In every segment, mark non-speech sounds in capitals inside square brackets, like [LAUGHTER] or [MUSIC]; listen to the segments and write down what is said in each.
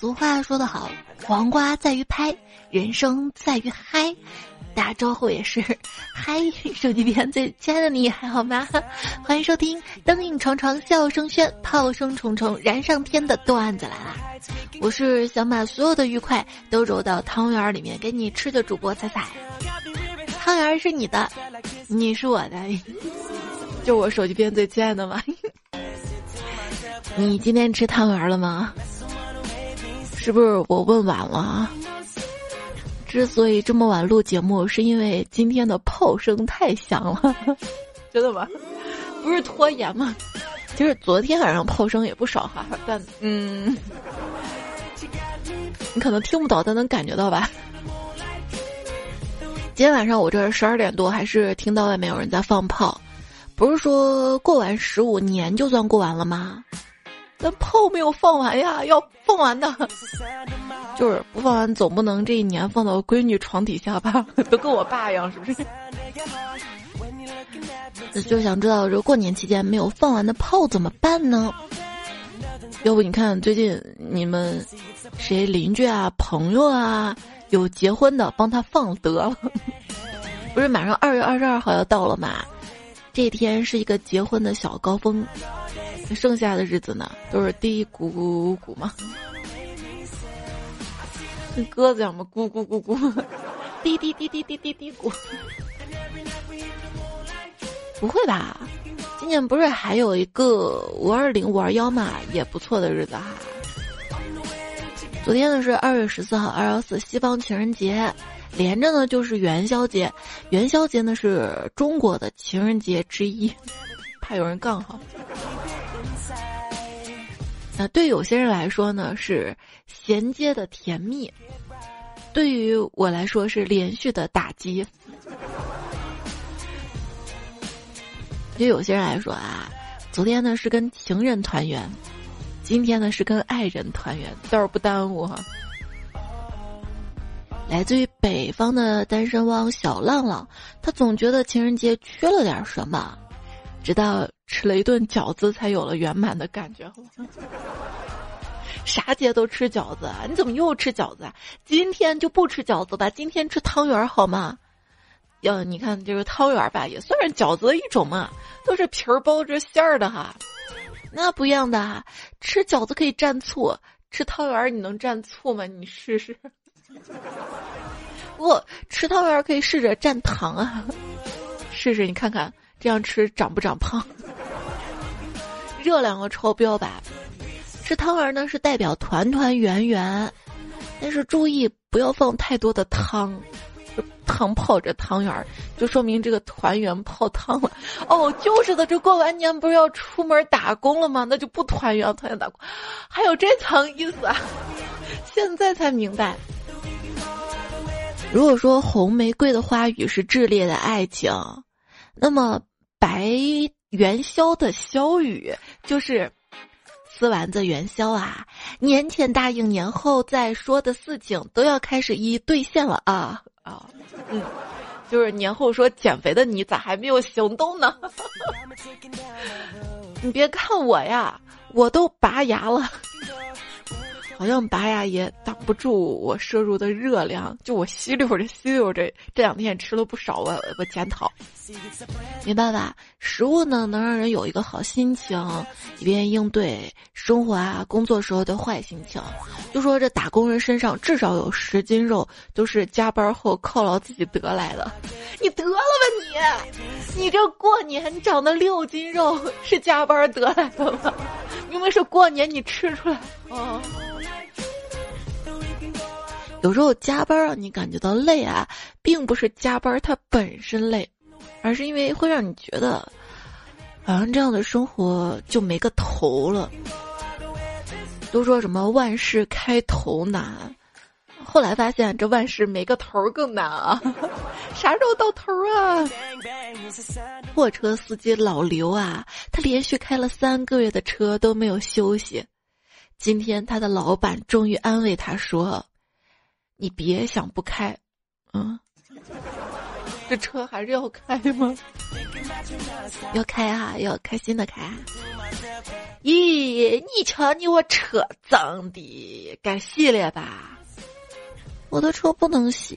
俗话说得好，黄瓜在于拍，人生在于嗨。打招呼也是，嗨，手机边最亲爱的你还好吗？欢迎收听灯影重重笑声喧，炮声重重燃上天的段子来啦！我是想把所有的愉快都揉到汤圆里面给你吃的主播彩彩。汤圆是你的，你是我的，就我手机边最亲爱的吗？[LAUGHS] 你今天吃汤圆了吗？是不是我问晚了？之所以这么晚录节目，是因为今天的炮声太响了，[LAUGHS] 真的吗？不是拖延吗？其实昨天晚上炮声也不少哈，但嗯，你可能听不到，但能感觉到吧？今天晚上我这十二点多还是听到外面有人在放炮，不是说过完十五年就算过完了吗？但炮没有放完呀，要放完的。[LAUGHS] 就是不放完，总不能这一年放到闺女床底下吧？都跟我爸一样，是不是？[LAUGHS] 就想知道，如果过年期间没有放完的炮怎么办呢？要不你看最近你们谁邻居啊、朋友啊有结婚的，帮他放得了。[LAUGHS] 不是马上二月二十二号要到了嘛？这一天是一个结婚的小高峰，剩下的日子呢都是嘀咕咕咕嘛。跟鸽子一样吗？咕咕咕咕，滴滴滴滴滴滴滴咕。不会吧？今年不是还有一个五二零、五二幺嘛？也不错的日子哈。昨天呢是二月十四号，二幺四西方情人节，连着呢就是元宵节。元宵节呢是中国的情人节之一，怕有人杠哈。那对有些人来说呢是衔接的甜蜜，对于我来说是连续的打击。对有些人来说啊，昨天呢是跟情人团圆，今天呢是跟爱人团圆，倒是不耽误哈。来自于北方的单身汪小浪浪，他总觉得情人节缺了点什么。直到吃了一顿饺子，才有了圆满的感觉。[LAUGHS] 啥节都吃饺子啊？你怎么又吃饺子啊？今天就不吃饺子吧，今天吃汤圆好吗？要你看这个汤圆吧，也算是饺子的一种嘛，都是皮儿包着馅儿的哈。那不一样的，吃饺子可以蘸醋，吃汤圆你能蘸醋吗？你试试。[LAUGHS] 不吃汤圆可以试着蘸糖啊，试试你看看。这样吃长不长胖？热量要超标吧？吃汤圆呢是代表团团圆圆，但是注意不要放太多的汤，汤泡着汤圆，就说明这个团圆泡汤了。哦，就是的，这过完年不是要出门打工了吗？那就不团圆，团圆打工，还有这层意思啊？[LAUGHS] 现在才明白。如果说红玫瑰的花语是炽烈的爱情，那么。白元宵的宵语就是撕丸子元宵啊！年前答应，年后再说的事情都要开始一一兑现了啊啊！嗯，就是年后说减肥的你咋还没有行动呢？[LAUGHS] 你别看我呀，我都拔牙了。好像拔牙也挡不住我摄入的热量，就我吸溜着吸溜着，这两天也吃了不少，我我检讨。没办法，食物呢能让人有一个好心情，以便应对生活啊、工作时候的坏心情。就说这打工人身上至少有十斤肉都是加班后犒劳自己得来的，你得了吧你？你这过年长的六斤肉是加班得来的吗？因为是过年你吃出来哦。有时候加班让你感觉到累啊，并不是加班它本身累，而是因为会让你觉得，好像这样的生活就没个头了。都说什么万事开头难，后来发现这万事没个头更难啊！[LAUGHS] 啥时候到头啊？货车司机老刘啊，他连续开了三个月的车都没有休息，今天他的老板终于安慰他说。你别想不开，嗯，这车还是要开吗？[LAUGHS] 要开啊，要开心的开。咦，你瞧你我车脏的，该洗了吧？我的车不能洗，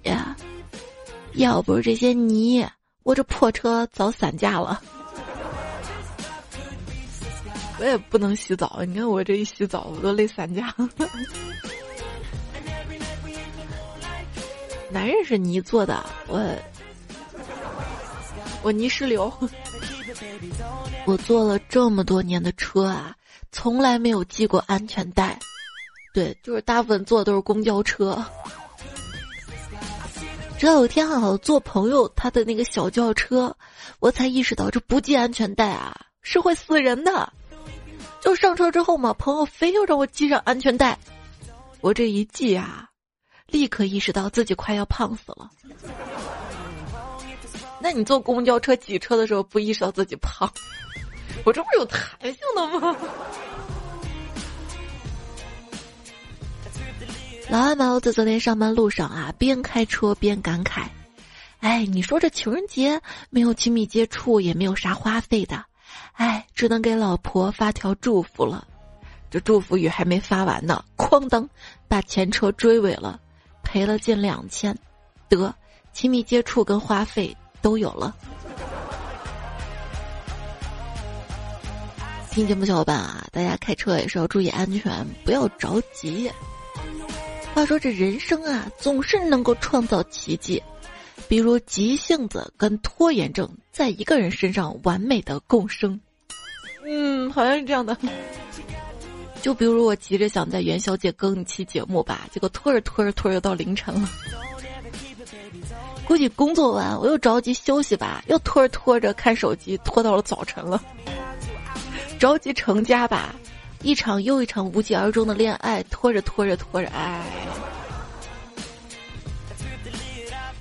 要不是这些泥，我这破车早散架了。我也不能洗澡，你看我这一洗澡，我都累散架了。男人是泥做的，我我泥石流。[LAUGHS] 我坐了这么多年的车啊，从来没有系过安全带。对，就是大部分坐的都是公交车。直到有一天啊，坐朋友他的那个小轿车，我才意识到这不系安全带啊是会死人的。就上车之后嘛，朋友非要让我系上安全带，我这一系啊。立刻意识到自己快要胖死了。那你坐公交车挤车的时候不意识到自己胖？我这不是有弹性的吗？老阿毛在昨天上班路上啊，边开车边感慨：“哎，你说这情人节没有亲密接触，也没有啥花费的，哎，只能给老婆发条祝福了。这祝福语还没发完呢，哐当，把前车追尾了。”赔了近两千，得亲密接触跟花费都有了。听节目小伙伴啊，大家开车也是要注意安全，不要着急。话说这人生啊，总是能够创造奇迹，比如急性子跟拖延症在一个人身上完美的共生。嗯，好像是这样的。就比如我急着想在元宵节更一期节目吧，结果拖着拖着拖着到凌晨了。估计工作完我又着急休息吧，又拖着拖着看手机，拖到了早晨了。[LAUGHS] 着急成家吧，一场又一场无疾而终的恋爱，拖着拖着拖着，哎，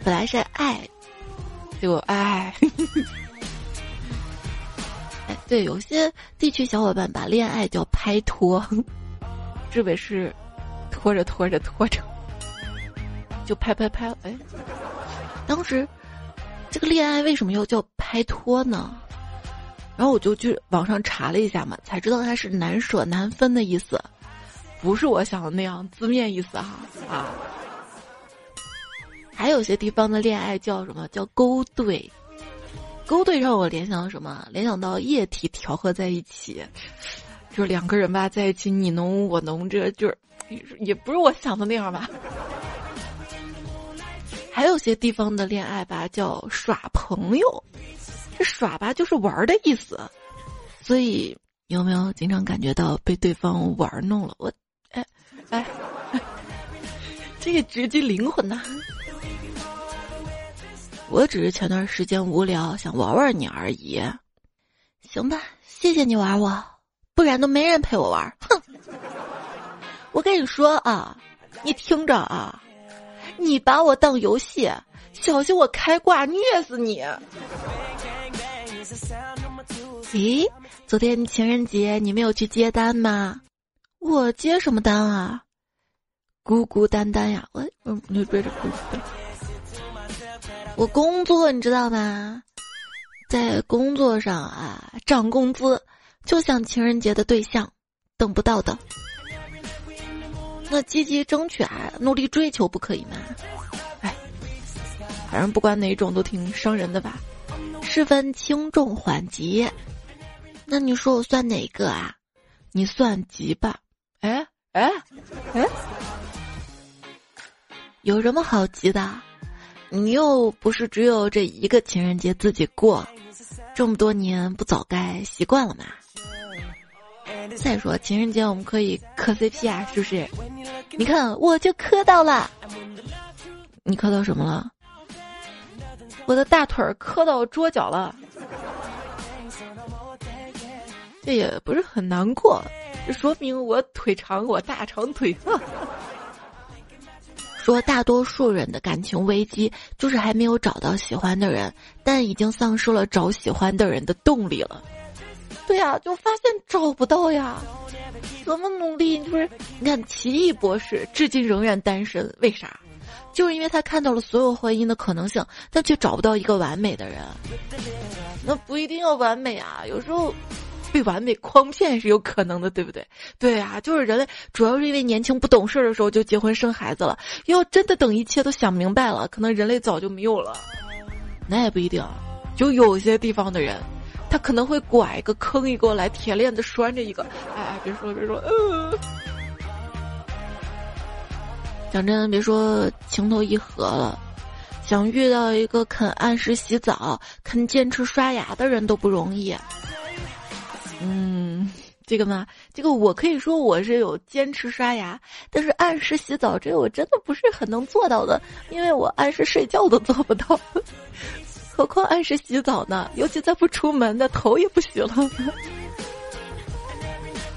本来是爱，结果 [LAUGHS] 哎。对，有些地区小伙伴把恋爱叫拍拖，志伟是拖着拖着拖着就拍拍拍，哎，当时这个恋爱为什么要叫拍拖呢？然后我就去网上查了一下嘛，才知道它是难舍难分的意思，不是我想的那样字面意思哈啊。还有些地方的恋爱叫什么叫勾兑。勾兑让我联想到什么？联想到液体调和在一起，就两个人吧，在一起你侬我侬，这就是也不是我想的那样吧。还有些地方的恋爱吧，叫耍朋友，这耍吧就是玩儿的意思。所以有没有经常感觉到被对方玩弄了？我，哎哎，[LAUGHS] 这个直击灵魂呐！我只是前段时间无聊，想玩玩你而已。行吧，谢谢你玩我，不然都没人陪我玩。哼！我跟你说啊，你听着啊，你把我当游戏，小心我开挂虐死你！咦，昨天情人节你没有去接单吗？我接什么单啊？孤孤单单呀，我嗯，你别这孤单。我工作，你知道吗？在工作上啊，涨工资就像情人节的对象，等不到的。那积极争取啊，努力追求不可以吗？哎，反正不管哪种都挺伤人的吧。是分轻重缓急，那你说我算哪个啊？你算急吧。哎哎哎，有什么好急的？你又不是只有这一个情人节自己过，这么多年不早该习惯了吗？再说情人节我们可以磕 CP 啊，是不是？你看我就磕到了，你磕到什么了？我的大腿磕到桌角了，这也不是很难过，这说明我腿长，我大长腿。说大多数人的感情危机就是还没有找到喜欢的人，但已经丧失了找喜欢的人的动力了。对呀，就发现找不到呀，怎么努力就是你看，奇异博士至今仍然单身，为啥？就是因为他看到了所有婚姻的可能性，但却找不到一个完美的人。那不一定要完美啊，有时候被完美诓骗是有可能的，对不对？对啊，就是人类主要是因为年轻不懂事的时候就结婚生孩子了，要真的等一切都想明白了，可能人类早就没有了。那也不一定，就有些地方的人，他可能会拐一个坑一个来，铁链子拴着一个。哎哎，别说别说，嗯。讲真，别说情投意合了，想遇到一个肯按时洗澡、肯坚持刷牙的人都不容易。嗯，这个嘛，这个我可以说我是有坚持刷牙，但是按时洗澡这个我真的不是很能做到的，因为我按时睡觉都做不到，何况按时洗澡呢？尤其在不出门的头也不洗了。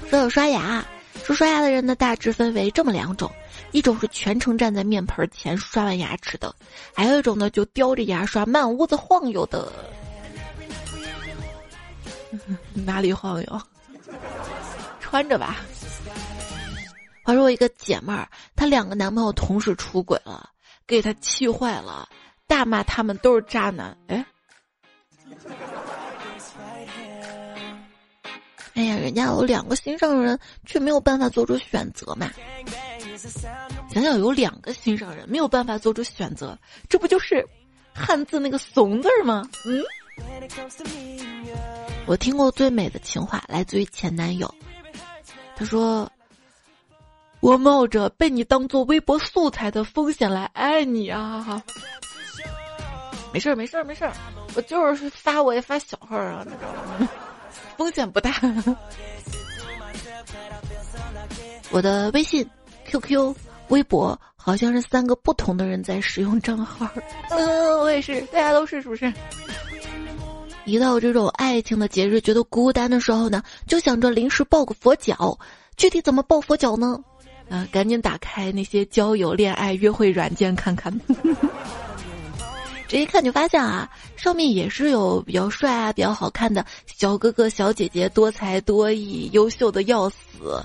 说有刷牙，说刷牙的人呢，大致分为这么两种。一种是全程站在面盆前刷完牙齿的，还有一种呢就叼着牙刷满屋子晃悠的。[LAUGHS] 哪里晃悠？穿着吧。话说我一个姐妹儿，她两个男朋友同时出轨了，给她气坏了，大骂他们都是渣男。哎，哎呀，人家有两个心上人，却没有办法做出选择嘛。想想有两个心上人，没有办法做出选择，这不就是汉字那个“怂”字吗？嗯。我听过最美的情话，来自于前男友。他说：“我冒着被你当做微博素材的风险来爱你啊！”没事儿，没事儿，没事儿，我就是发我也发小号啊，你知道吗？[LAUGHS] 风险不大。[LAUGHS] 我的微信。QQ、微博好像是三个不同的人在使用账号。嗯，我也是，大家都是，是不是？一到这种爱情的节日，觉得孤单的时候呢，就想着临时抱个佛脚。具体怎么抱佛脚呢？啊，赶紧打开那些交友、恋爱、约会软件看看。[LAUGHS] 这一看就发现啊，上面也是有比较帅啊、比较好看的小哥哥、小姐姐，多才多艺、优秀的要死。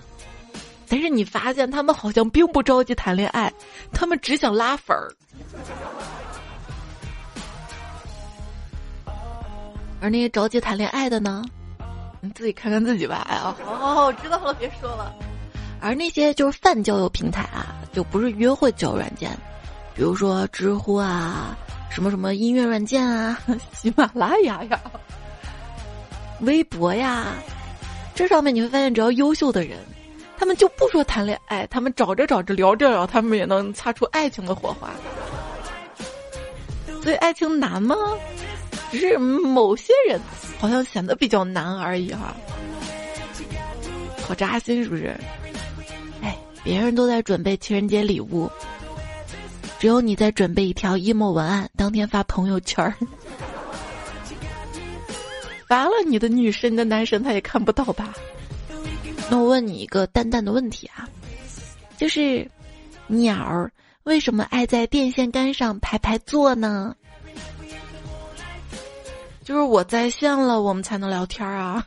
但是你发现他们好像并不着急谈恋爱，他们只想拉粉儿。而那些着急谈恋爱的呢，你自己看看自己吧。哎呀，好好好，我知道了，别说了。而那些就是泛交友平台啊，就不是约会交友软件，比如说知乎啊，什么什么音乐软件啊，[LAUGHS] 喜马拉雅呀，[LAUGHS] 微博呀，这上面你会发现，只要优秀的人。他们就不说谈恋爱，他们找着找着聊着聊，他们也能擦出爱情的火花。[LAUGHS] 所以爱情难吗？只是某些人好像显得比较难而已哈。好扎心是不是？哎，别人都在准备情人节礼物，只有你在准备一条 emo 文案，当天发朋友圈儿。[LAUGHS] 发了你的女神，你的男神他也看不到吧？那我问你一个淡淡的问题啊，就是鸟儿为什么爱在电线杆上排排坐呢？就是我在线了，我们才能聊天啊。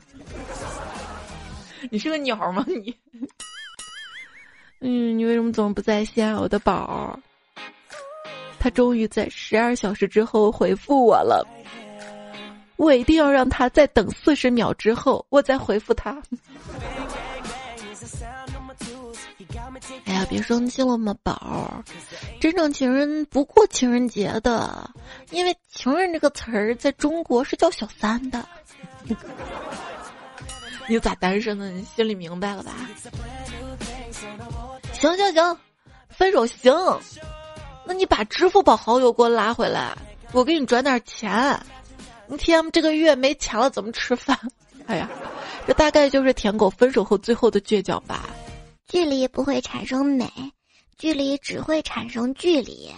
[LAUGHS] 你是个鸟吗你？[LAUGHS] 嗯，你为什么总不在线，我的宝？他终于在十二小时之后回复我了，我一定要让他再等四十秒之后，我再回复他。哎呀，别生气了嘛，宝儿。真正情人不过情人节的，因为“情人”这个词儿在中国是叫小三的。[LAUGHS] 你咋单身呢？你心里明白了吧？行行行，分手行。那你把支付宝好友给我拉回来，我给你转点钱。你 T.M 这个月没钱了，怎么吃饭？[LAUGHS] 哎呀，这大概就是舔狗分手后最后的倔强吧。距离不会产生美，距离只会产生距离。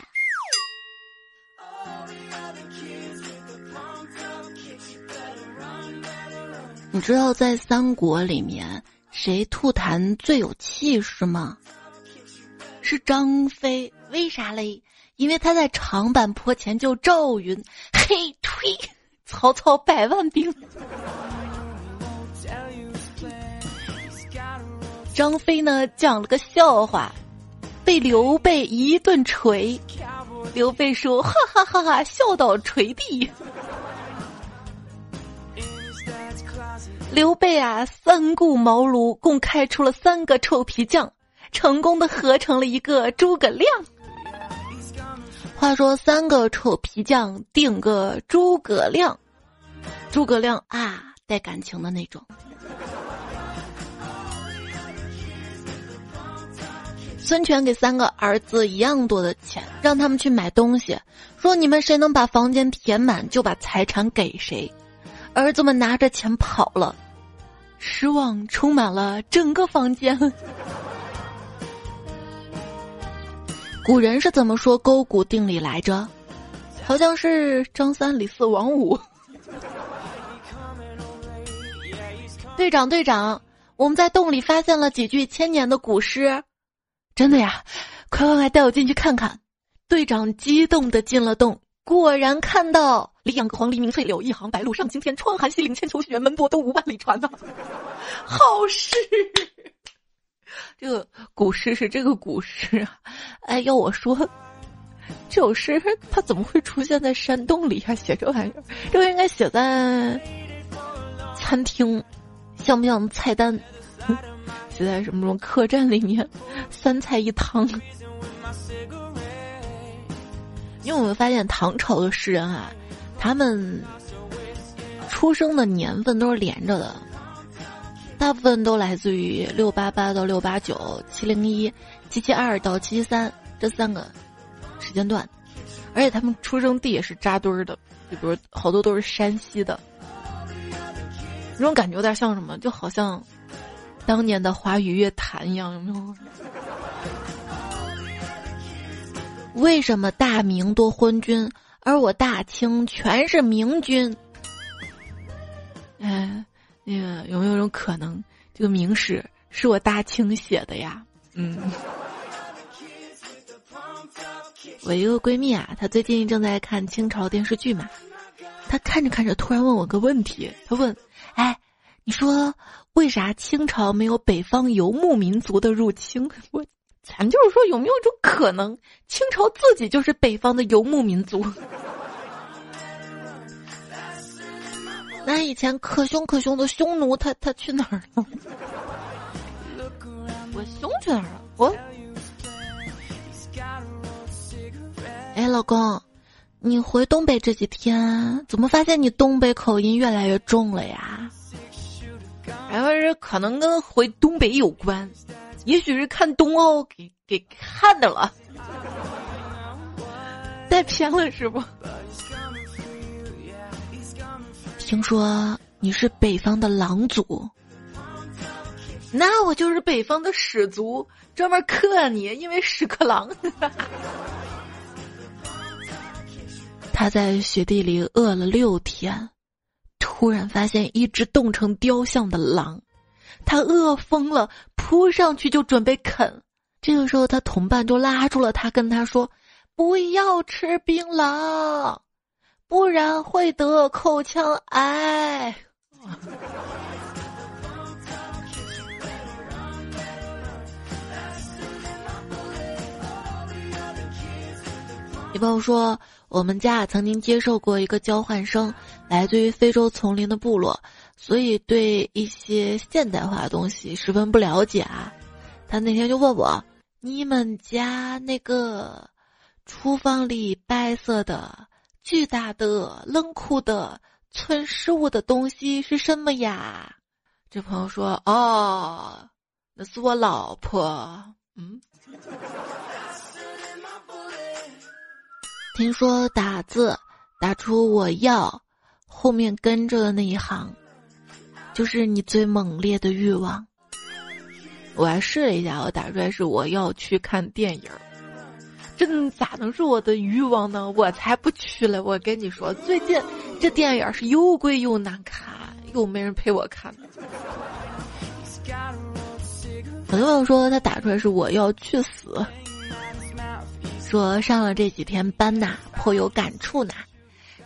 你知道在三国里面谁吐痰最有气势吗？是张飞，为啥嘞？因为他在长坂坡前救赵云，嘿推曹操百万兵。张飞呢讲了个笑话，被刘备一顿锤，刘备说：“哈哈哈哈，笑倒垂地。”刘备啊，三顾茅庐，共开出了三个臭皮匠，成功的合成了一个诸葛亮。话说三个臭皮匠定个诸葛亮，诸葛亮啊，带感情的那种。孙权给三个儿子一样多的钱，让他们去买东西，说你们谁能把房间填满，就把财产给谁。儿子们拿着钱跑了，失望充满了整个房间。古人是怎么说勾股定理来着？好像是张三李四王五。[LAUGHS] 队长，队长，我们在洞里发现了几句千年的古诗。真的呀，快快快带我进去看看！队长激动的进了洞，果然看到“两个黄鹂鸣翠柳，一行白鹭上青天”，窗含西岭千秋雪，门泊东吴万里船呐！[LAUGHS] 好诗，这个古诗是这个古诗啊！哎，要我说，这首诗它怎么会出现在山洞里啊？写这玩意儿，这个应该写在餐厅，像不像菜单？写在什么什么客栈里面，三菜一汤。因为我们发现唐朝的诗人啊，他们出生的年份都是连着的，大部分都来自于六八八到六八九、七零一、七七二到七七三这三个时间段，而且他们出生地也是扎堆儿的，就比如好多都是山西的，那种感觉有点像什么，就好像。当年的华语乐坛一样，有没有？为什么大明多昏君，而我大清全是明君？哎，那个有没有一种可能，这个明史是我大清写的呀？嗯，我一个闺蜜啊，她最近正在看清朝电视剧嘛，她看着看着，突然问我个问题，她问：“哎。”你说为啥清朝没有北方游牧民族的入侵？[LAUGHS] 我，咱就是说有没有一种可能，清朝自己就是北方的游牧民族？那以前可凶可凶的匈奴，他他去哪儿了？我凶去哪儿了？我，哎，老公，你回东北这几天，怎么发现你东北口音越来越重了呀？然后是可能跟回东北有关，也许是看冬奥给给看的了，带偏了是不？听说你是北方的狼族，那我就是北方的屎族，专门克你，因为屎壳郎。[LAUGHS] 他在雪地里饿了六天。突然发现一只冻成雕像的狼，他饿疯了，扑上去就准备啃。这个时候，他同伴就拉住了他，跟他说：“不要吃槟榔，不然会得口腔癌。”你朋友说。我们家曾经接受过一个交换生，来自于非洲丛林的部落，所以对一些现代化的东西十分不了解啊。他那天就问我：“你们家那个厨房里白色的、巨大的、冷酷的、存食物的东西是什么呀？”这朋友说：“哦，那是我老婆。”嗯。听说打字打出“我要”，后面跟着的那一行，就是你最猛烈的欲望。我还试了一下，我打出来是“我要去看电影”，这咋能是我的欲望呢？我才不去了！我跟你说，最近这电影是又贵又难看，又没人陪我看。很多朋友说他打出来是“我要去死”。说上了这几天班呐，颇有感触呐，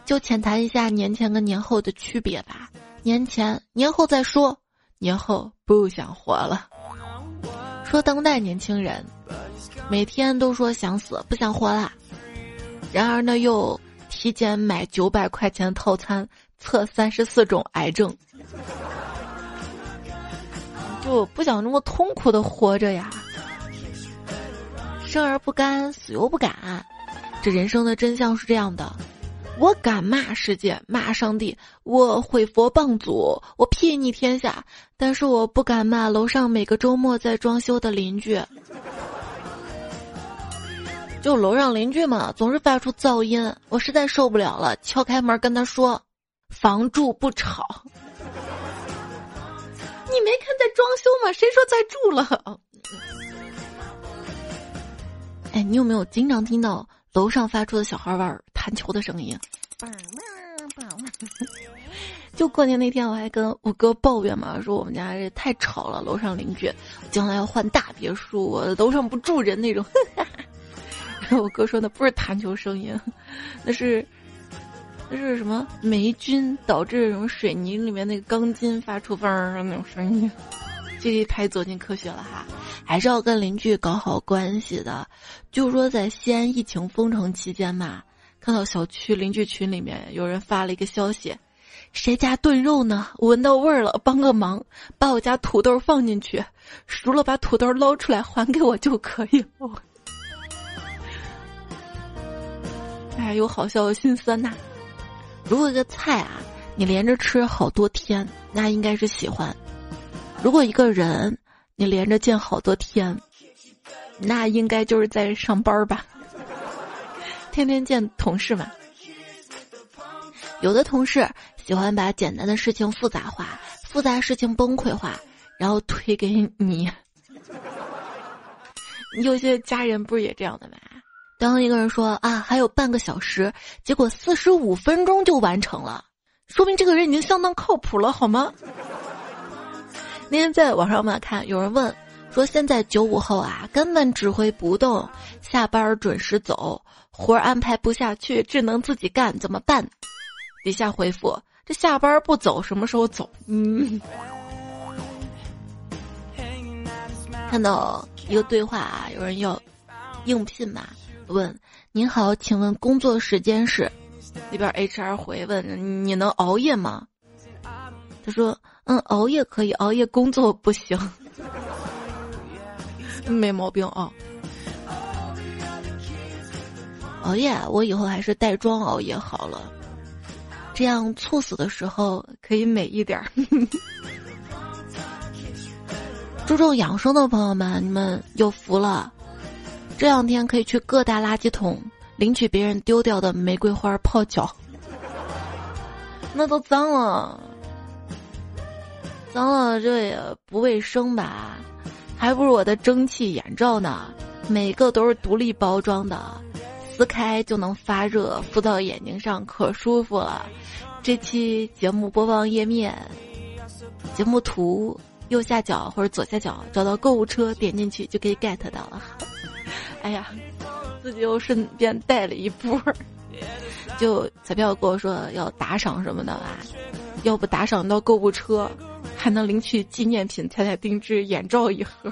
就浅谈一下年前跟年后的区别吧。年前，年后再说，年后不想活了。说当代年轻人，每天都说想死，不想活了。然而呢，又提前买九百块钱套餐测三十四种癌症，就不想这么痛苦的活着呀。生而不甘，死又不敢，这人生的真相是这样的。我敢骂世界，骂上帝，我毁佛谤祖，我睥睨天下，但是我不敢骂楼上每个周末在装修的邻居。就楼上邻居嘛，总是发出噪音，我实在受不了了，敲开门跟他说：“房住不吵。”你没看在装修吗？谁说在住了？[LAUGHS] 哎，你有没有经常听到楼上发出的小孩玩弹球的声音？[LAUGHS] 就过年那天，我还跟我哥抱怨嘛，说我们家这太吵了，楼上邻居将来要换大别墅，我楼上不住人那种。[LAUGHS] [LAUGHS] 我哥说那不是弹球声音，那是那是什么霉菌导致什么水泥里面那个钢筋发出嗡儿那种声音。这一拍走进科学了哈，还是要跟邻居搞好关系的。就说在西安疫情封城期间嘛。看到小区邻居群里面有人发了一个消息，谁家炖肉呢？闻到味儿了，帮个忙，把我家土豆放进去，熟了把土豆捞出来还给我就可以了。哎，有好笑有心酸呐。如果一个菜啊，你连着吃好多天，那应该是喜欢；如果一个人你连着见好多天，那应该就是在上班吧。天天见同事嘛，有的同事喜欢把简单的事情复杂化，复杂事情崩溃化，然后推给你。[LAUGHS] 有些家人不是也这样的吗？当一个人说啊还有半个小时，结果四十五分钟就完成了，说明这个人已经相当靠谱了，好吗？那天在网上嘛看，有人问说现在九五后啊根本指挥不动，下班准时走。活儿安排不下去，只能自己干，怎么办？底下回复：这下班不走，什么时候走？嗯。看到一个对话啊，有人要应聘嘛？问：您好，请问工作时间是？里边 HR 回问：你能熬夜吗？他说：嗯，熬夜可以，熬夜工作不行。[LAUGHS] 没毛病啊。熬夜，我以后还是带妆熬夜好了，这样猝死的时候可以美一点儿。[LAUGHS] 注重养生的朋友们，你们有福了，这两天可以去各大垃圾桶领取别人丢掉的玫瑰花泡脚，[LAUGHS] 那都脏了，脏了这也不卫生吧？还不如我的蒸汽眼罩呢，每个都是独立包装的。撕开就能发热，敷到眼睛上可舒服了。这期节目播放页面，节目图右下角或者左下角找到购物车，点进去就可以 get 到了。哎呀，自己又顺便带了一波，就彩票跟我说要打赏什么的吧，要不打赏到购物车，还能领取纪念品彩彩定制眼罩一盒，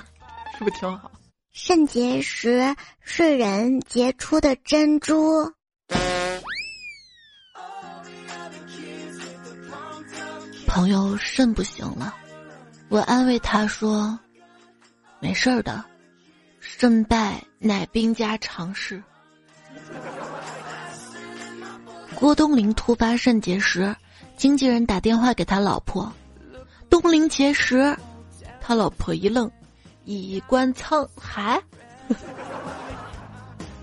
是不是挺好？肾结石是人结出的珍珠。朋友肾不行了，我安慰他说：“没事儿的，肾败乃兵家常事。”郭冬临突发肾结石，经纪人打电话给他老婆：“冬临结石。”他老婆一愣。以观沧海，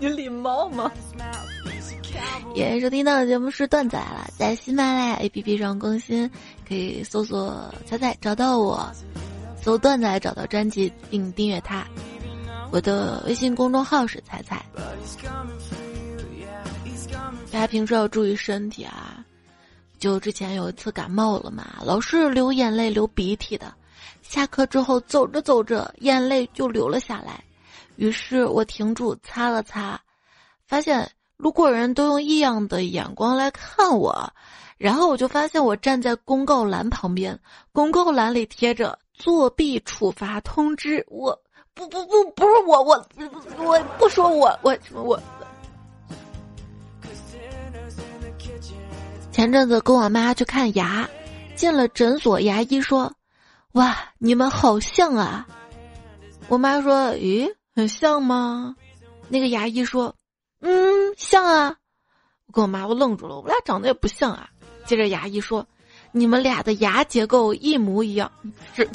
你礼貌吗？也收听到的节目是段仔了，在喜马拉雅 APP 上更新，可以搜索“彩彩”找到我，搜段仔找到专辑并订阅它。我的微信公众号是彩彩。大家平时要注意身体啊！就之前有一次感冒了嘛，老是流眼泪、流鼻涕的。下课之后，走着走着，眼泪就流了下来。于是我停住，擦了擦，发现路过人都用异样的眼光来看我。然后我就发现，我站在公告栏旁边，公告栏里贴着“作弊处罚通知”。我不不不，不是我，我我不说我我我。前阵子跟我妈去看牙，进了诊所，牙医说：“哇，你们好像啊。”我妈说：“咦，很像吗？”那个牙医说：“嗯，像啊。”我跟我妈我愣住了，我俩长得也不像啊。接着牙医说：“你们俩的牙结构一模一样。”是。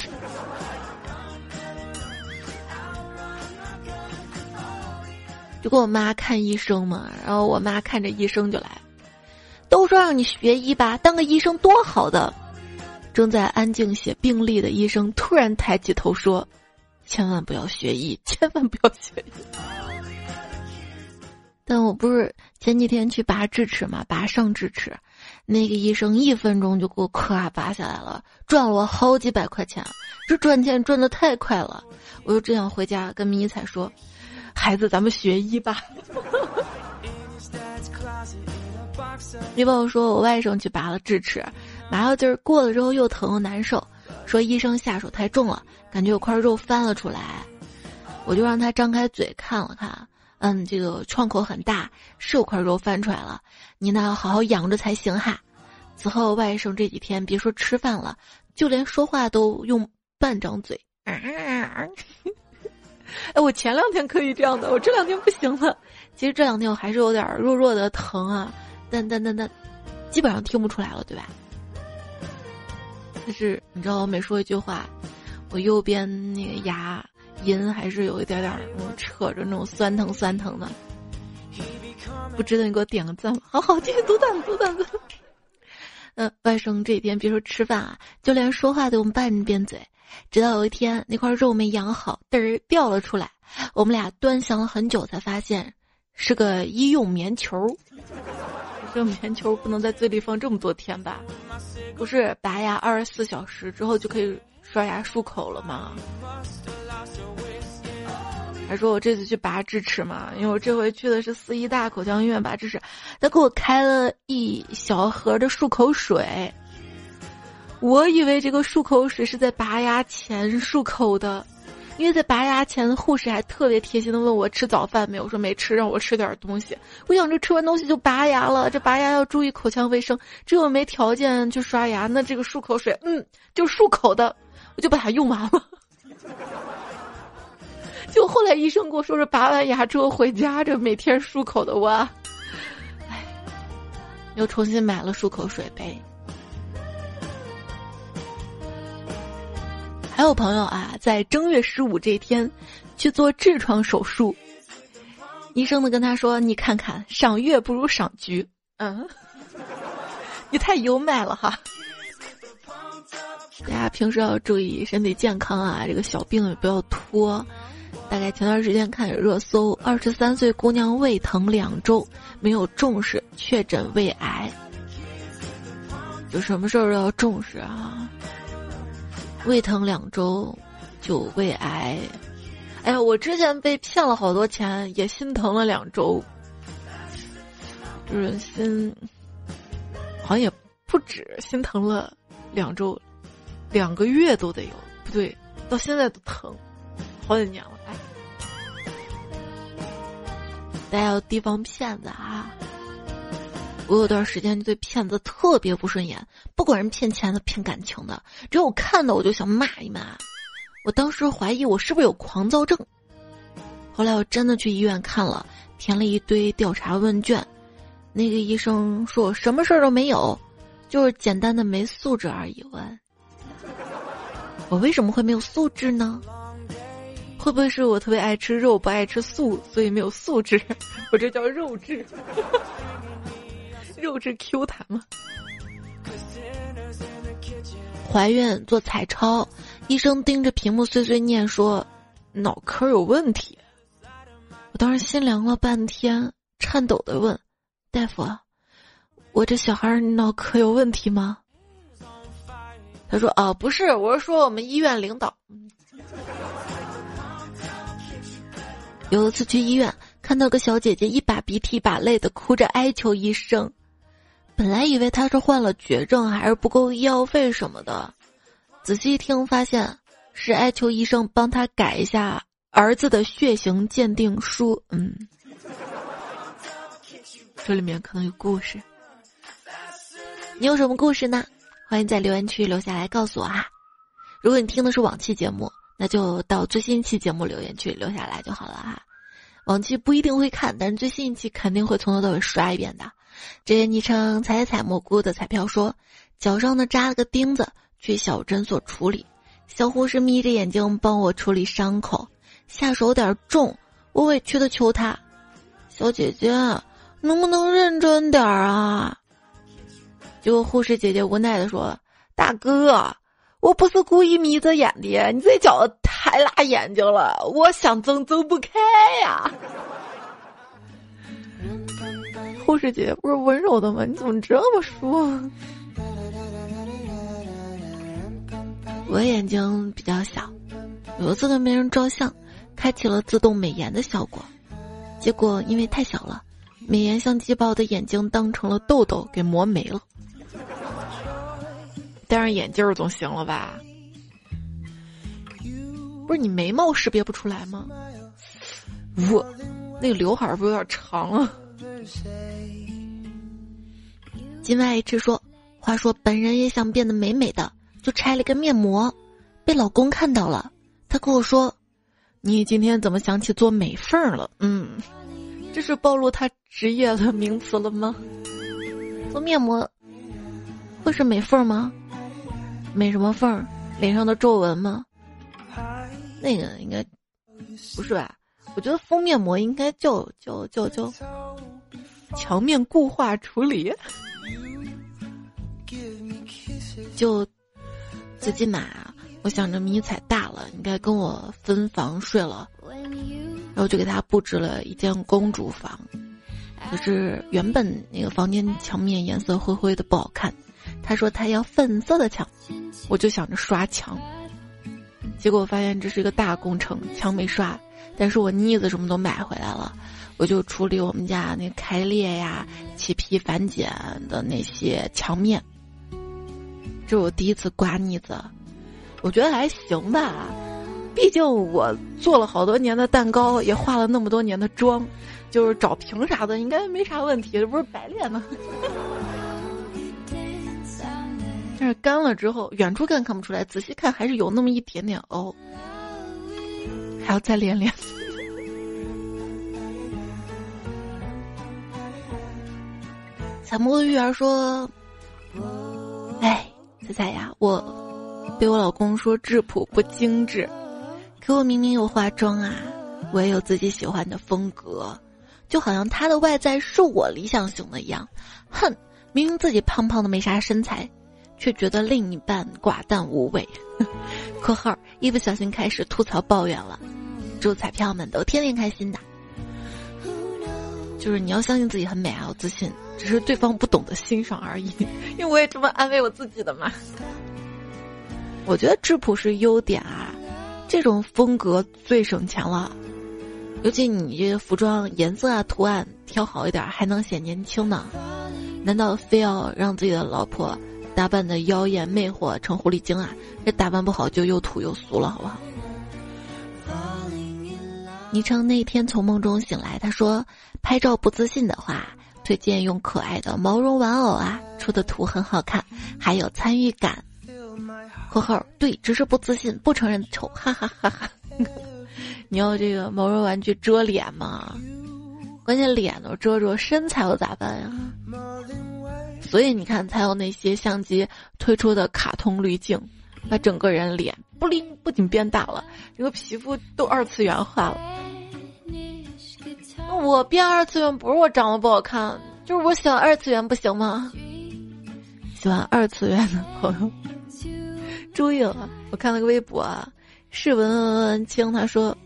就跟我妈看医生嘛，然后我妈看着医生就来，都说让你学医吧，当个医生多好的。正在安静写病历的医生突然抬起头说：“千万不要学医，千万不要学医。”但我不是前几天去拔智齿嘛，拔上智齿，那个医生一分钟就给我咔拔下来了，赚了我好几百块钱，这赚钱赚的太快了，我就这样回家跟迷彩说。孩子，咱们学医吧。[LAUGHS] 你朋友说，我外甥去拔了智齿，麻药劲儿过了之后又疼又难受，说医生下手太重了，感觉有块肉翻了出来。我就让他张开嘴看了看，嗯，这个创口很大，是有块肉翻出来了。你呢，要好好养着才行哈。此后外甥这几天别说吃饭了，就连说话都用半张嘴。[LAUGHS] [LAUGHS] 哎，我前两天可以这样的，我这两天不行了。其实这两天我还是有点弱弱的疼啊，但但但但，基本上听不出来了，对吧？但是你知道我每说一句话，我右边那个牙龈还是有一点点扯着那种酸疼酸疼的。不值得你给我点个赞吗？好好，继续读段子，读段子。嗯，外甥这几天别说吃饭啊，就连说话都用半边嘴。直到有一天，那块肉没养好，嘚儿掉了出来。我们俩端详了很久，才发现是个医用棉球。[LAUGHS] 这棉球不能在嘴里放这么多天吧？不是拔牙二十四小时之后就可以刷牙漱口了吗？还说我这次去拔智齿嘛，因为我这回去的是四医大口腔医院拔智齿，他给我开了一小盒的漱口水。我以为这个漱口水是在拔牙前漱口的，因为在拔牙前，护士还特别贴心的问我吃早饭没有，说没吃，让我吃点东西。我想这吃完东西就拔牙了，这拔牙要注意口腔卫生，这又没条件去刷牙，那这个漱口水，嗯，就漱口的，[LAUGHS] 我就把它用完了。就后来医生跟我说是拔完牙之后回家，这每天漱口的我，唉，又重新买了漱口水杯。还有朋友啊，在正月十五这一天去做痔疮手术，医生呢跟他说：“你看看，赏月不如赏菊。”嗯，[LAUGHS] 你太优美了哈！大家平时要注意身体健康啊，这个小病也不要拖。大概前段时间看热搜，二十三岁姑娘胃疼两周，没有重视，确诊胃癌。有什么事儿都要重视啊！胃疼两周，就胃癌。哎呀，我之前被骗了好多钱，也心疼了两周，就是心，好像也不止心疼了两周，两个月都得有。不对，到现在都疼，好几年了。哎，大家要提防骗子啊！我有段时间对骗子特别不顺眼，不管人骗钱的、骗感情的，只要我看到我就想骂一骂。我当时怀疑我是不是有狂躁症，后来我真的去医院看了，填了一堆调查问卷，那个医生说我什么事儿都没有，就是简单的没素质而已。问，我为什么会没有素质呢？会不会是我特别爱吃肉，不爱吃素，所以没有素质？[LAUGHS] 我这叫肉质。肉质 Q 弹吗？[LAUGHS] 怀孕做彩超，医生盯着屏幕碎碎念说：“脑壳有问题。”我当时心凉了半天，颤抖的问：“大夫，我这小孩脑壳有问题吗？”他说：“啊，不是，我是说我们医院领导。”有一次去医院，看到个小姐姐一把鼻涕一把泪的哭着哀求医生。本来以为他是患了绝症，还是不够医药费什么的，仔细一听发现是哀求医生帮他改一下儿子的血型鉴定书。嗯，这里面可能有故事。你有什么故事呢？欢迎在留言区留下来告诉我哈。如果你听的是往期节目，那就到最新一期节目留言区留下来就好了哈。往期不一定会看，但是最新一期肯定会从头到尾刷一遍的。这些昵称彩彩蘑菇的彩票说，脚上呢扎了个钉子，去小诊所处理，小护士眯着眼睛帮我处理伤口，下手有点重，我委屈的求他，小姐姐能不能认真点儿啊？结果护士姐姐无奈的说，大哥。我不是故意眯着眼的，你这脚太辣眼睛了，我想睁睁不开呀。护士姐姐不是温柔的吗？你怎么这么说？我眼睛比较小，有一次跟别人照相，开启了自动美颜的效果，结果因为太小了，美颜相机把我的眼睛当成了痘痘给磨没了。戴上眼镜儿总行了吧？不是你眉毛识别不出来吗？我那个刘海儿不有点长了？[LAUGHS] 今晚一直说，话说本人也想变得美美的，就拆了个面膜，被老公看到了，他跟我说：“你今天怎么想起做美缝了？”嗯，这是暴露他职业的名词了吗？做面膜会是美缝吗？美什么缝儿？脸上的皱纹吗？那个应该不是吧？我觉得敷面膜应该叫叫叫叫墙面固化处理。就最近嘛，我想着迷彩大了，应该跟我分房睡了，然后就给他布置了一间公主房。可是原本那个房间墙面颜色灰灰的不好看。他说他要粉色的墙，我就想着刷墙，结果发现这是一个大工程，墙没刷，但是我腻子什么都买回来了，我就处理我们家那开裂呀、起皮反剪的那些墙面。这是我第一次刮腻子，我觉得还行吧，毕竟我做了好多年的蛋糕，也化了那么多年的妆，就是找平啥的应该没啥问题，这不是白练的？但是干了之后，远处看看不出来，仔细看还是有那么一点点凹，还要再练练。彩墨的玉儿说：“哎，彩彩呀，我被我老公说质朴不精致，可我明明有化妆啊，我也有自己喜欢的风格，就好像他的外在是我理想型的一样。哼，明明自己胖胖的没啥身材。”却觉得另一半寡淡无味。[LAUGHS] （括号一不小心开始吐槽抱怨了。）祝彩票们都天天开心的。就是你要相信自己很美，还要自信，只是对方不懂得欣赏而已。因为我也这么安慰我自己的嘛。我觉得质朴是优点啊，这种风格最省钱了。尤其你这服装颜色啊、图案挑好一点，还能显年轻呢。难道非要让自己的老婆？打扮的妖艳魅惑，成狐狸精啊！这打扮不好就又土又俗了，好不好？昵称那天从梦中醒来，他说拍照不自信的话，推荐用可爱的毛绒玩偶啊，出的图很好看，还有参与感。括号对，只是不自信，不承认丑，哈哈哈哈。[LAUGHS] 你要这个毛绒玩具遮脸吗？关键脸都遮住，身材又咋办呀？所以你看，才有那些相机推出的卡通滤镜，把整个人脸不灵不仅变大了，这个皮肤都二次元化了。那我变二次元不是我长得不好看，就是我喜欢二次元，不行吗？喜欢二次元的朋友，注意了！我看了个微博啊，是文文文清，他说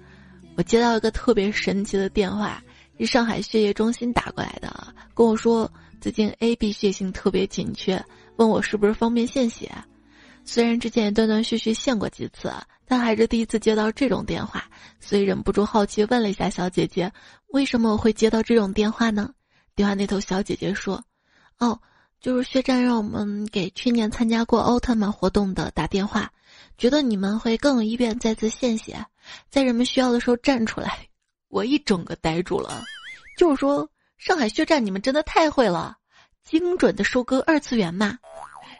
我接到一个特别神奇的电话，是上海血液中心打过来的，跟我说。最近 A、B 血型特别紧缺，问我是不是方便献血。虽然之前也断断续续献过几次，但还是第一次接到这种电话，所以忍不住好奇问了一下小姐姐：“为什么我会接到这种电话呢？”电话那头小姐姐说：“哦，就是血站让我们给去年参加过奥特曼活动的打电话，觉得你们会更有意愿再次献血，在人们需要的时候站出来。”我一整个呆住了，就是说。上海血站，你们真的太会了！精准的收割二次元嘛。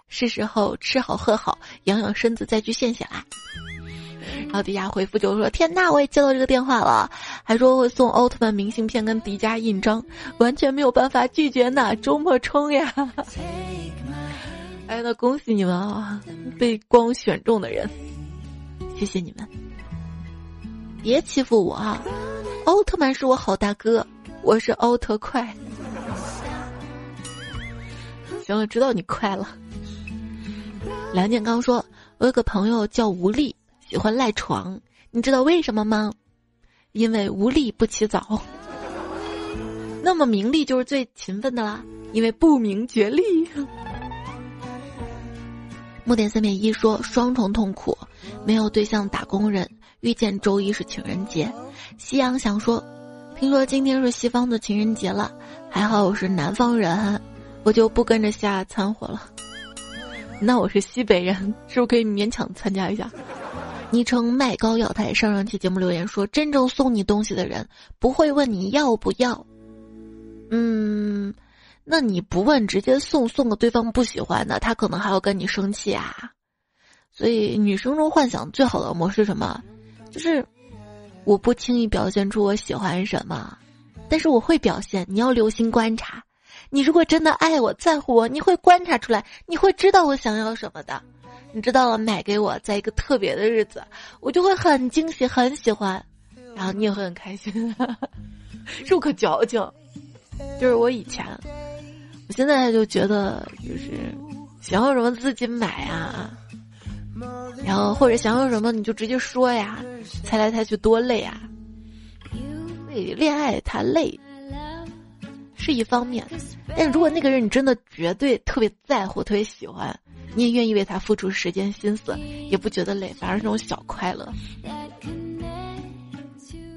是时候吃好喝好，养养身子再去献血啦。然后底下回复就说：“天呐，我也接到这个电话了，还说会送奥特曼明信片跟迪迦印章，完全没有办法拒绝呢。周末冲呀！”哎，那恭喜你们啊，被光选中的人，谢谢你们。别欺负我啊！奥特曼是我好大哥，我是奥特快。行了，知道你快了。梁建刚说：“我有个朋友叫吴丽，喜欢赖床，你知道为什么吗？因为无力不起早。那么名利就是最勤奋的啦，因为不明觉厉。”木点三点一说：“双重痛苦，没有对象打工人遇见周一是情人节。”夕阳想说：“听说今天是西方的情人节了，还好我是南方人，我就不跟着瞎掺和了。”那我是西北人，[LAUGHS] 是不是可以勉强参加一下？昵称卖膏药台上上期节目留言说：“真正送你东西的人不会问你要不要。”嗯，那你不问直接送，送个对方不喜欢的，他可能还要跟你生气啊。所以女生中幻想最好的模式什么？就是我不轻易表现出我喜欢什么，但是我会表现。你要留心观察。你如果真的爱我在乎我，你会观察出来，你会知道我想要什么的。你知道了，买给我，在一个特别的日子，我就会很惊喜，很喜欢，然后你也会很开心，是不可矫情？就是我以前，我现在就觉得，就是想要什么自己买啊，然后或者想要什么你就直接说呀，猜来猜去多累啊！所以恋爱它累。是一方面，但如果那个人你真的绝对特别在乎、特别喜欢，你也愿意为他付出时间、心思，也不觉得累，反而是那种小快乐。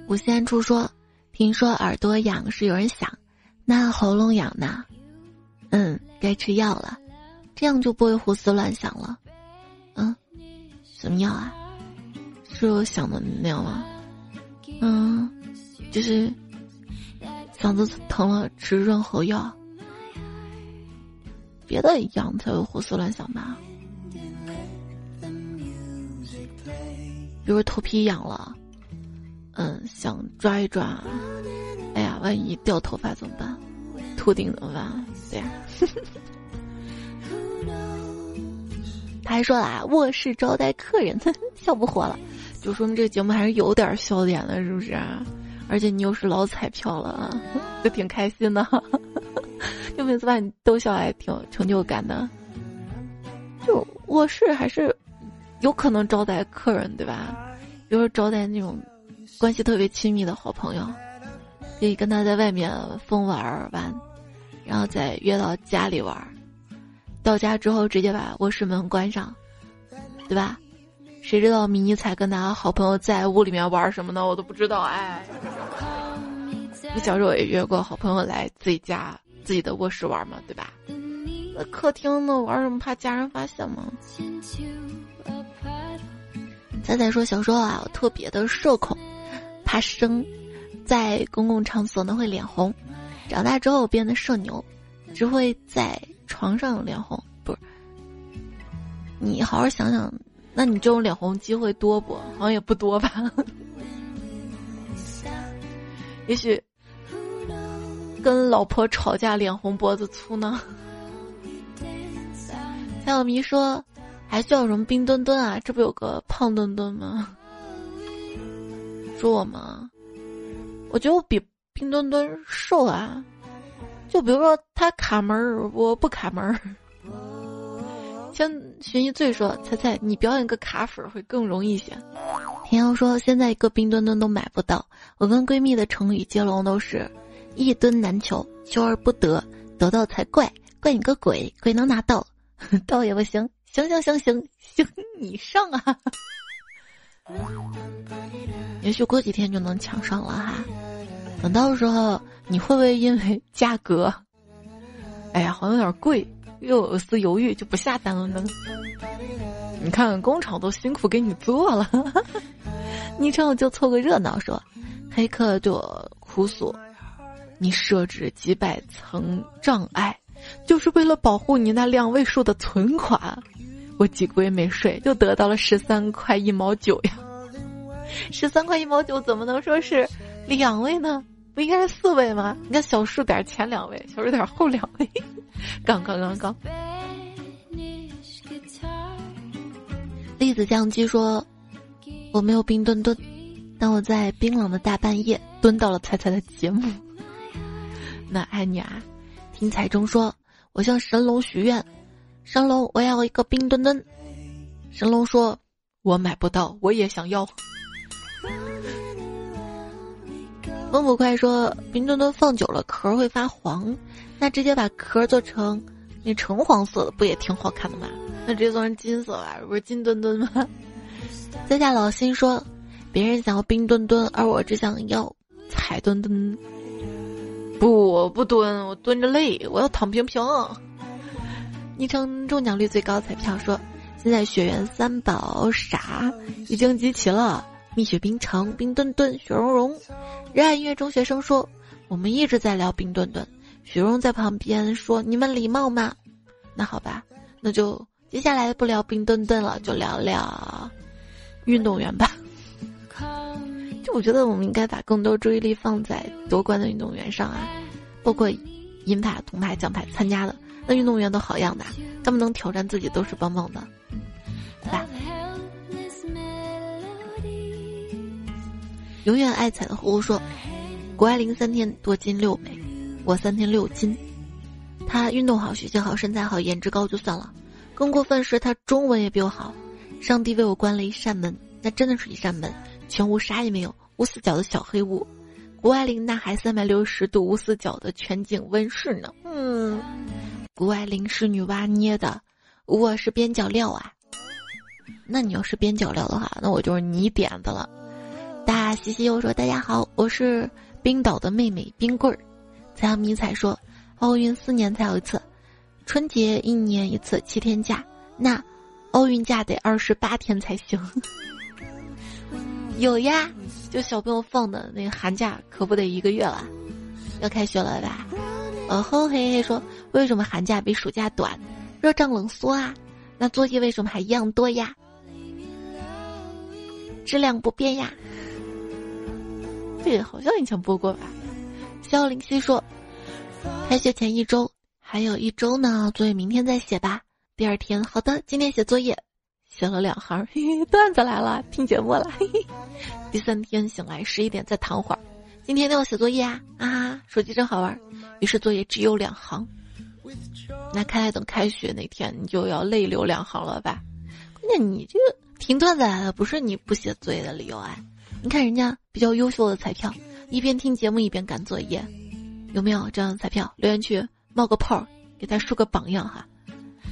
吴先初说：“听说耳朵痒是有人想，那喉咙痒呢？嗯，该吃药了，这样就不会胡思乱想了。嗯，什么药啊？是我想的那样吗？嗯，就是。”嗓子疼了，吃润喉药。别的痒才会胡思乱想吧？比如头皮痒了，嗯，想抓一抓。哎呀，万一掉头发怎么办？秃顶怎么办？对呀。[LAUGHS] 他还说了啊，卧室招待客人，[LAUGHS] 笑不活了，就说明这个节目还是有点笑点的，是不是？而且你又是老彩票了，就挺开心的，[LAUGHS] 就每次把你逗笑，还挺有成就感的。就卧室还是有可能招待客人，对吧？比如说招待那种关系特别亲密的好朋友，可以跟他在外面疯玩玩，然后再约到家里玩，到家之后直接把卧室门关上，对吧？谁知道迷你彩跟他好朋友在屋里面玩什么呢？我都不知道。哎，你小时候也约过好朋友来自己家自己的卧室玩嘛，对吧？那客厅呢玩什么？怕家人发现吗？仔仔说小时候啊，我特别的社恐，怕生，在公共场所呢会脸红。长大之后变得社牛，只会在床上脸红。不是，你好好想想。那你这种脸红机会多不？好像也不多吧。[LAUGHS] 也许跟老婆吵架脸红脖子粗呢。蔡小迷说：“还需要什么冰墩墩啊？这不有个胖墩墩吗？”说我吗？我觉得我比冰墩墩瘦啊。就比如说他卡门儿，我不卡门儿。像寻一醉说：“猜猜你表演个卡粉会更容易些。”田瑶说：“现在一个冰墩墩都买不到。”我跟闺蜜的成语接龙都是：一墩难求，求而不得，得到才怪，怪你个鬼，鬼能拿到，[LAUGHS] 到也不行，行行行行行，你上啊！也许过几天就能抢上了哈。等到时候你会不会因为价格，哎呀，好像有点贵？又有丝犹豫，就不下单了呢。你看工厂都辛苦给你做了，昵称我就凑个热闹说，黑客对我哭诉，你设置几百层障碍，就是为了保护你那两位数的存款。我几个月没睡，就得到了十三块一毛九呀。十三块一毛九怎么能说是两位呢？不应该是四位吗？你看小数点前两位，小数点后两位。刚刚刚刚。栗子酱鸡说：“我没有冰墩墩，但我在冰冷的大半夜蹲到了彩彩的节目。[LAUGHS] 那爱你啊！听彩中说，我向神龙许愿，神龙我要一个冰墩墩。神龙说，我买不到，我也想要。风捕快说，冰墩墩放久了壳会发黄，那直接把壳做成那橙黄色的，不也挺好看的吗？那直接做成金色吧，不是金墩墩吗？在下老心说，别人想要冰墩墩，而我只想要彩墩墩。不，我不蹲，我蹲着累，我要躺平平。昵称中奖率最高彩票说，现在雪缘三宝傻已经集齐了。蜜雪冰城、冰墩墩、雪融融，热爱音乐中学生说：“我们一直在聊冰墩墩。”雪融在旁边说：“你们礼貌吗？”那好吧，那就接下来不聊冰墩墩了，就聊聊运动员吧。[LAUGHS] 就我觉得我们应该把更多注意力放在夺冠的运动员上啊，包括银牌、铜牌、奖牌参加的那运动员都好样的，他们能挑战自己都是棒棒的，对吧？永远爱彩的呼呼说：“谷爱凌三天多金六美，我三天六斤。她运动好，学习好，身材好，颜值高就算了，更过分是她中文也比我好。上帝为我关了一扇门，那真的是一扇门，全屋啥也没有，无死角的小黑屋。谷爱凌那还三百六十度无死角的全景温室呢。嗯，谷爱凌是女娲捏的，我是边角料啊。那你要是边角料的话，那我就是泥点子了。”大西西又说：“大家好，我是冰岛的妹妹冰棍儿。”彩阳迷彩说：“奥运四年才有一次，春节一年一次，七天假，那奥运假得二十八天才行。”有呀，就小朋友放的那个寒假可不得一个月了，要开学了吧？哦吼嘿嘿说：“为什么寒假比暑假短？热胀冷缩啊？那作业为什么还一样多呀？质量不变呀？”这好像以前播过吧？肖灵溪说，开学前一周还有一周呢，作业明天再写吧。第二天，好的，今天写作业，写了两行，嘿嘿，段子来了，听节目了。嘿嘿。第三天醒来十一点再躺会儿，今天都要写作业啊啊！手机真好玩，于是作业只有两行。那看来等开学那天你就要泪流两行了吧？关键你这个听段子来了，不是你不写作业的理由啊。你看人家比较优秀的彩票，一边听节目一边赶作业，有没有这样的彩票？留言区冒个泡，给他树个榜样哈。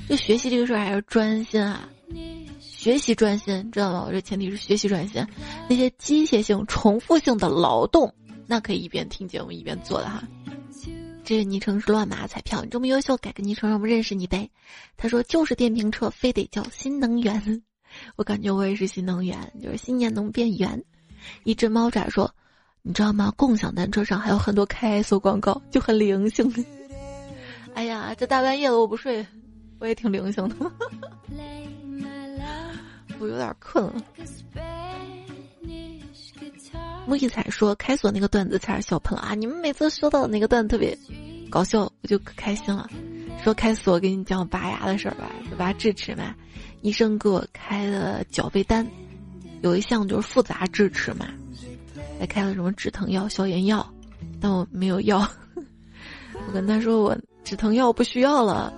就学习这个事儿还是专心啊，学习专心，知道吗？我这前提是学习专心。那些机械性、重复性的劳动，那可以一边听节目一边做的哈。这个昵称是乱码彩票，你这么优秀，改个昵称让我们认识你呗。他说就是电瓶车，非得叫新能源。[LAUGHS] 我感觉我也是新能源，就是新年能变圆。一只猫爪说：“你知道吗？共享单车上还有很多开锁广告，就很灵性的。[LAUGHS] 哎呀，这大半夜的我不睡，我也挺灵性的。[LAUGHS] 我有点困了。”木一彩说：“开锁那个段子差点笑喷了啊！你们每次说到那个段子特别搞笑，我就可开心了。说开锁，给你讲拔牙的事儿吧，拔智齿嘛，医生给我开了缴费单。”有一项就是复杂智齿嘛，还开了什么止疼药、消炎药，但我没有药。[LAUGHS] 我跟他说我止疼药不需要了，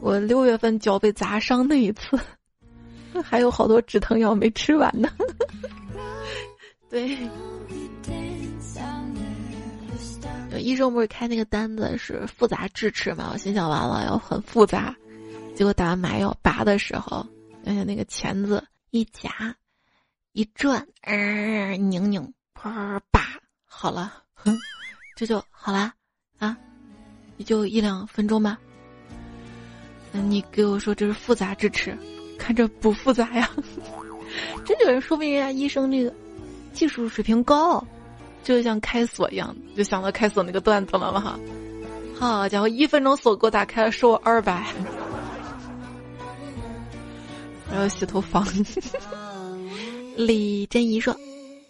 我六月份脚被砸伤那一次，[LAUGHS] 还有好多止疼药没吃完呢。[LAUGHS] 对，医生不是开那个单子是复杂智齿嘛？我心想完了要很复杂，结果打完麻药拔的时候，而且那个钳子一夹。一转，呃，拧拧，啪叭，好了，哼，[LAUGHS] 这就好了，啊，也就一两分钟吧。那你给我说这是复杂智齿，看着不复杂呀？[LAUGHS] 真有人说明人家医生这个技术水平高，就像开锁一样，就想到开锁那个段子了嘛哈。好家伙，一分钟锁给我打开了，收我二百。[LAUGHS] 然后洗头房。李珍怡说：“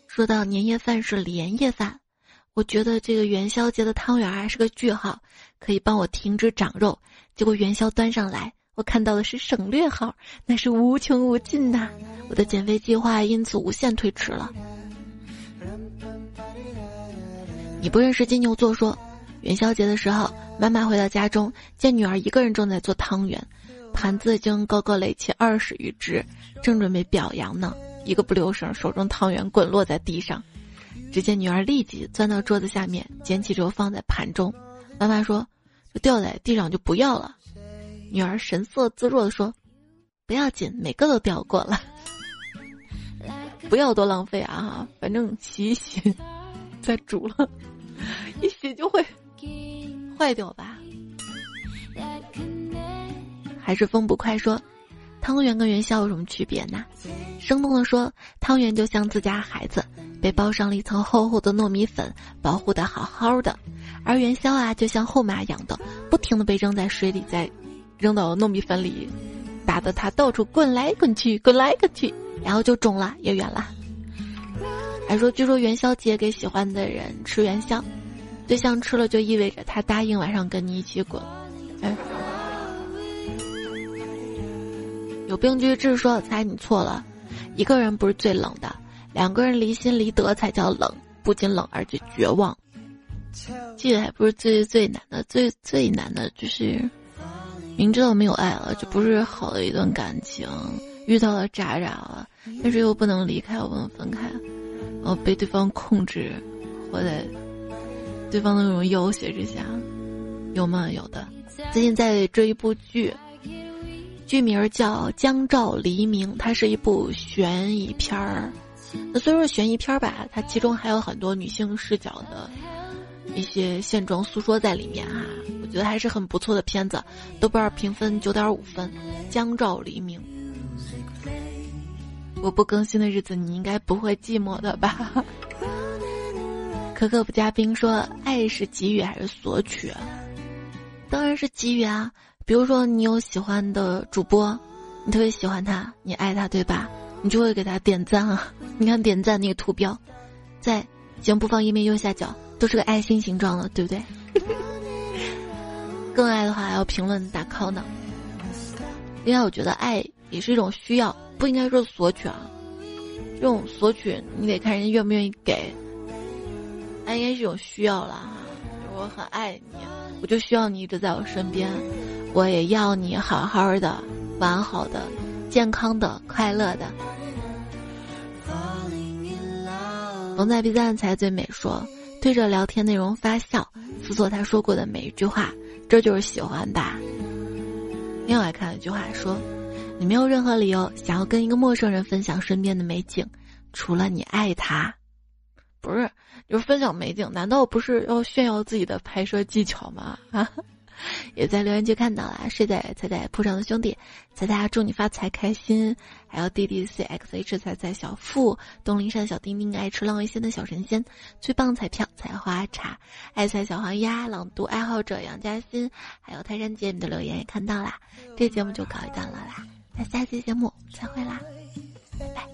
说到年夜饭是连夜饭，我觉得这个元宵节的汤圆还是个句号，可以帮我停止长肉。结果元宵端上来，我看到的是省略号，那是无穷无尽呐！我的减肥计划因此无限推迟了。”你不认识金牛座说，元宵节的时候，妈妈回到家中，见女儿一个人正在做汤圆，盘子已经高高垒起二十余只，正准备表扬呢。一个不留神，手中汤圆滚落在地上，只见女儿立即钻到桌子下面捡起之后放在盘中。妈妈说：“就掉在地上就不要了。”女儿神色自若的说：“不要紧，每个都掉过了，[LAUGHS] 不要多浪费啊！反正洗一洗 [LAUGHS] 再煮了，一洗就会坏掉吧？”还是风不快说。汤圆跟元宵有什么区别呢？生动的说，汤圆就像自家孩子，被包上了一层厚厚的糯米粉，保护的好好的；而元宵啊，就像后妈养的，不停的被扔在水里，再扔到糯米粉里，打得它到处滚来滚去，滚来滚去，然后就肿了，也圆了。还说，据说元宵节给喜欢的人吃元宵，对象吃了就意味着他答应晚上跟你一起滚。哎。有病句治说：“猜你错了，一个人不是最冷的，两个人离心离德才叫冷，不仅冷而且绝望。记得还不是最最难的，最最难的就是明知道没有爱了，这不是好的一段感情，遇到了渣渣了，但是又不能离开，不能分开，然后被对方控制，活在对方的那种要挟之下，有吗？有的。最近在追一部剧。”剧名叫《江照黎明》，它是一部悬疑片儿。那虽说悬疑片儿吧，它其中还有很多女性视角的一些现状诉说在里面哈。我觉得还是很不错的片子，豆瓣评分九点五分。《江照黎明》，我不更新的日子，你应该不会寂寞的吧？可可不加冰说：“爱是给予还是索取？”当然是给予啊。比如说，你有喜欢的主播，你特别喜欢他，你爱他，对吧？你就会给他点赞啊！[LAUGHS] 你看点赞那个图标，在节目播放页面右下角都是个爱心形状的，对不对？[LAUGHS] 更爱的话还，要评论打 call 呢。另外，我觉得爱也是一种需要，不应该说索取啊。这种索取，你得看人家愿不愿意给。爱应该是一种需要了哈。我很爱你，我就需要你一直在我身边。我也要你好好的、完好的、健康的、快乐的。龙在 B 站才最美说，对着聊天内容发笑，思索他说过的每一句话，这就是喜欢吧。另外看一句话说，你没有任何理由想要跟一个陌生人分享身边的美景，除了你爱他。不是，就是分享美景，难道不是要炫耀自己的拍摄技巧吗？啊？也在留言区看到了，睡在彩彩铺上的兄弟，彩彩祝你发财开心，还有弟弟 C X H 彩彩小富，东林山小丁丁爱吃浪味仙的小神仙，最棒彩票采花茶，爱彩小黄鸭，朗读爱好者杨嘉欣，还有泰山姐你的留言也看到啦，这节目就告一段落啦，那下期节目再会啦。拜拜